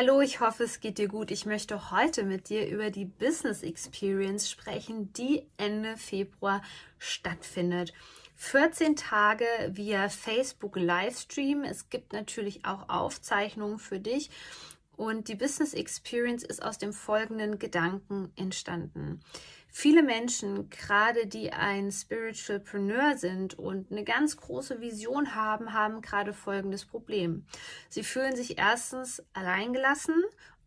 Hallo, ich hoffe, es geht dir gut. Ich möchte heute mit dir über die Business Experience sprechen, die Ende Februar stattfindet. 14 Tage via Facebook Livestream. Es gibt natürlich auch Aufzeichnungen für dich. Und die Business Experience ist aus dem folgenden Gedanken entstanden. Viele Menschen, gerade die ein Spiritualpreneur sind und eine ganz große Vision haben, haben gerade folgendes Problem. Sie fühlen sich erstens alleingelassen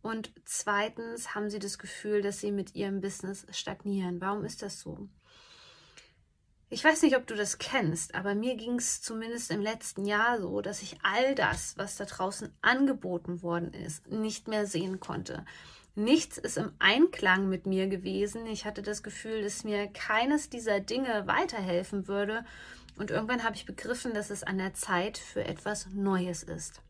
und zweitens haben sie das Gefühl, dass sie mit ihrem Business stagnieren. Warum ist das so? Ich weiß nicht, ob du das kennst, aber mir ging es zumindest im letzten Jahr so, dass ich all das, was da draußen angeboten worden ist, nicht mehr sehen konnte. Nichts ist im Einklang mit mir gewesen. Ich hatte das Gefühl, dass mir keines dieser Dinge weiterhelfen würde. Und irgendwann habe ich begriffen, dass es an der Zeit für etwas Neues ist.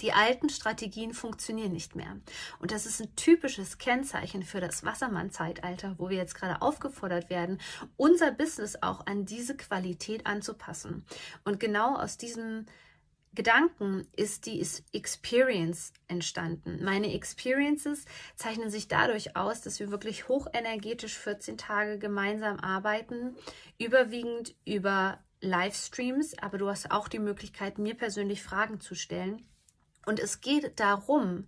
Die alten Strategien funktionieren nicht mehr. Und das ist ein typisches Kennzeichen für das Wassermann-Zeitalter, wo wir jetzt gerade aufgefordert werden, unser Business auch an diese Qualität anzupassen. Und genau aus diesem Gedanken ist die Experience entstanden. Meine Experiences zeichnen sich dadurch aus, dass wir wirklich hochenergetisch 14 Tage gemeinsam arbeiten, überwiegend über Livestreams, aber du hast auch die Möglichkeit, mir persönlich Fragen zu stellen. Und es geht darum,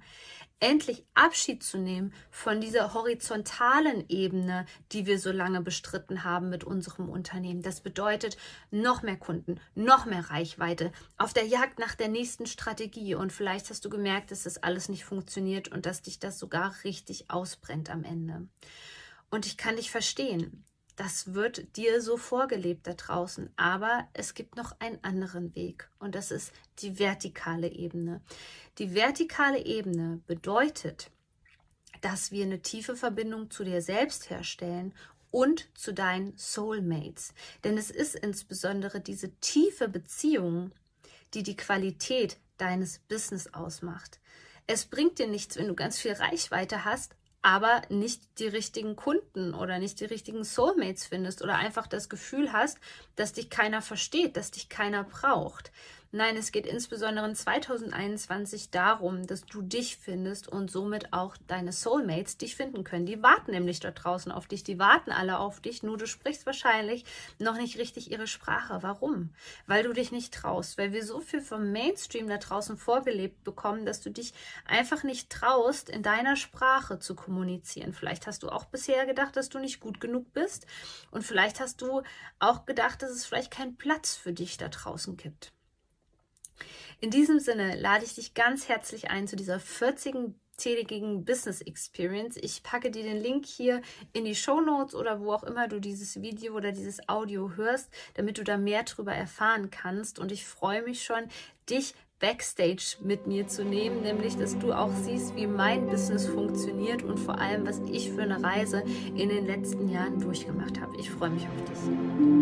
endlich Abschied zu nehmen von dieser horizontalen Ebene, die wir so lange bestritten haben mit unserem Unternehmen. Das bedeutet noch mehr Kunden, noch mehr Reichweite, auf der Jagd nach der nächsten Strategie. Und vielleicht hast du gemerkt, dass das alles nicht funktioniert und dass dich das sogar richtig ausbrennt am Ende. Und ich kann dich verstehen. Das wird dir so vorgelebt da draußen. Aber es gibt noch einen anderen Weg und das ist die vertikale Ebene. Die vertikale Ebene bedeutet, dass wir eine tiefe Verbindung zu dir selbst herstellen und zu deinen Soulmates. Denn es ist insbesondere diese tiefe Beziehung, die die Qualität deines Business ausmacht. Es bringt dir nichts, wenn du ganz viel Reichweite hast, aber nicht die richtigen Kunden oder nicht die richtigen Soulmates findest oder einfach das Gefühl hast, dass dich keiner versteht, dass dich keiner braucht. Nein, es geht insbesondere in 2021 darum, dass du dich findest und somit auch deine Soulmates dich finden können. Die warten nämlich dort draußen auf dich, die warten alle auf dich, nur du sprichst wahrscheinlich noch nicht richtig ihre Sprache. Warum? Weil du dich nicht traust, weil wir so viel vom Mainstream da draußen vorgelebt bekommen, dass du dich einfach nicht traust, in deiner Sprache zu kommunizieren. Vielleicht hast du auch bisher gedacht, dass du nicht gut genug bist und vielleicht hast du auch gedacht, dass es vielleicht keinen Platz für dich da draußen gibt. In diesem Sinne lade ich dich ganz herzlich ein zu dieser 40 tägigen Business Experience. Ich packe dir den Link hier in die Show Notes oder wo auch immer du dieses Video oder dieses Audio hörst, damit du da mehr darüber erfahren kannst. Und ich freue mich schon, dich Backstage mit mir zu nehmen, nämlich dass du auch siehst, wie mein Business funktioniert und vor allem, was ich für eine Reise in den letzten Jahren durchgemacht habe. Ich freue mich auf dich.